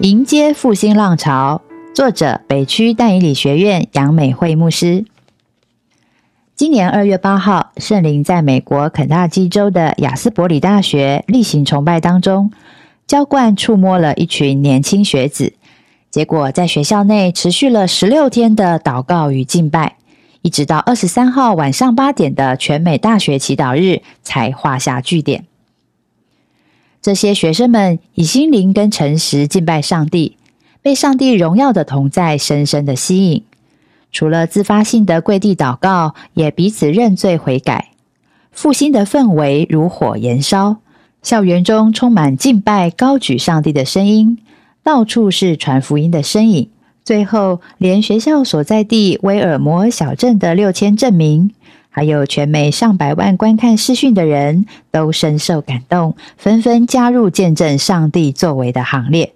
迎接复兴浪潮。作者：北区淡以理学院杨美惠牧师。今年二月八号，圣灵在美国肯塔基州的亚斯伯里大学例行崇拜当中，浇灌触摸了一群年轻学子。结果在学校内持续了十六天的祷告与敬拜，一直到二十三号晚上八点的全美大学祈祷日才画下句点。这些学生们以心灵跟诚实敬拜上帝，被上帝荣耀的同在深深的吸引。除了自发性的跪地祷告，也彼此认罪悔改。复兴的氛围如火燃烧，校园中充满敬拜、高举上帝的声音，到处是传福音的身影。最后，连学校所在地威尔摩尔小镇的六千镇民。还有全美上百万观看视讯的人都深受感动，纷纷加入见证上帝作为的行列。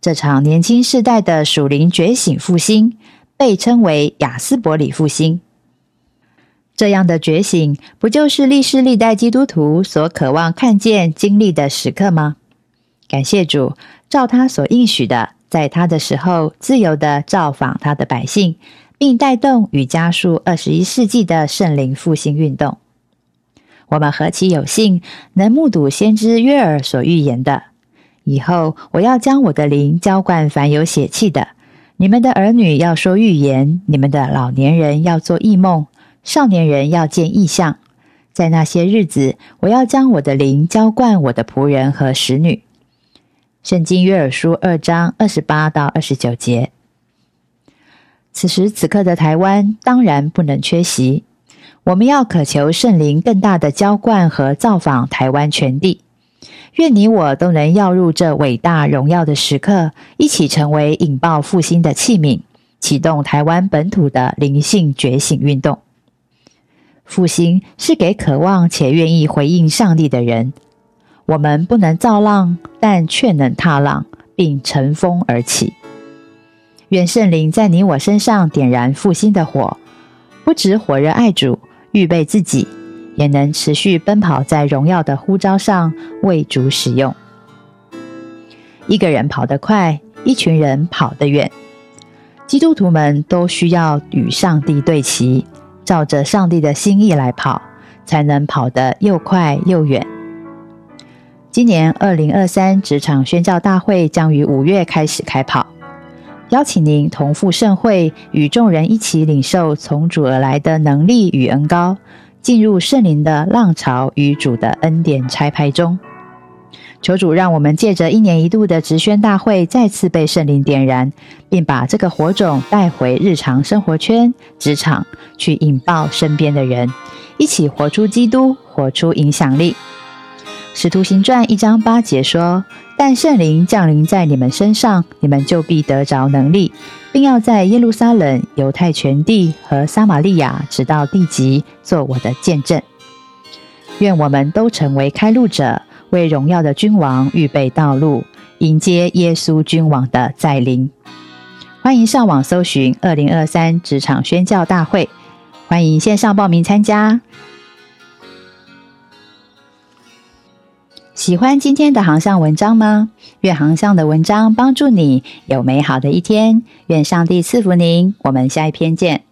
这场年轻世代的属灵觉醒复兴，被称为雅斯伯里复兴。这样的觉醒，不就是历世历代基督徒所渴望看见、经历的时刻吗？感谢主，照他所应许的，在他的时候，自由的造访他的百姓。并带动与加速二十一世纪的圣灵复兴运动。我们何其有幸，能目睹先知约尔所预言的：以后我要将我的灵浇灌凡有血气的。你们的儿女要说预言，你们的老年人要做异梦，少年人要见异象。在那些日子，我要将我的灵浇灌我的仆人和使女。圣经约尔书二章二十八到二十九节。此时此刻的台湾当然不能缺席。我们要渴求圣灵更大的浇灌和造访台湾全地。愿你我都能要入这伟大荣耀的时刻，一起成为引爆复兴的器皿，启动台湾本土的灵性觉醒运动。复兴是给渴望且愿意回应上帝的人。我们不能造浪，但却能踏浪，并乘风而起。愿圣灵在你我身上点燃复兴的火，不止火热爱主，预备自己，也能持续奔跑在荣耀的呼召上，为主使用。一个人跑得快，一群人跑得远。基督徒们都需要与上帝对齐，照着上帝的心意来跑，才能跑得又快又远。今年二零二三职场宣教大会将于五月开始开跑。邀请您同赴盛会，与众人一起领受从主而来的能力与恩高，进入圣灵的浪潮与主的恩典拆派中。求主让我们借着一年一度的直宣大会，再次被圣灵点燃，并把这个火种带回日常生活圈、职场，去引爆身边的人，一起活出基督，活出影响力。使徒行传一章八节说。但圣灵降临在你们身上，你们就必得着能力，并要在耶路撒冷、犹太全地和撒玛利亚，直到地极，做我的见证。愿我们都成为开路者，为荣耀的君王预备道路，迎接耶稣君王的再临。欢迎上网搜寻“二零二三职场宣教大会”，欢迎线上报名参加。喜欢今天的航向文章吗？愿航向的文章帮助你有美好的一天。愿上帝赐福您。我们下一篇见。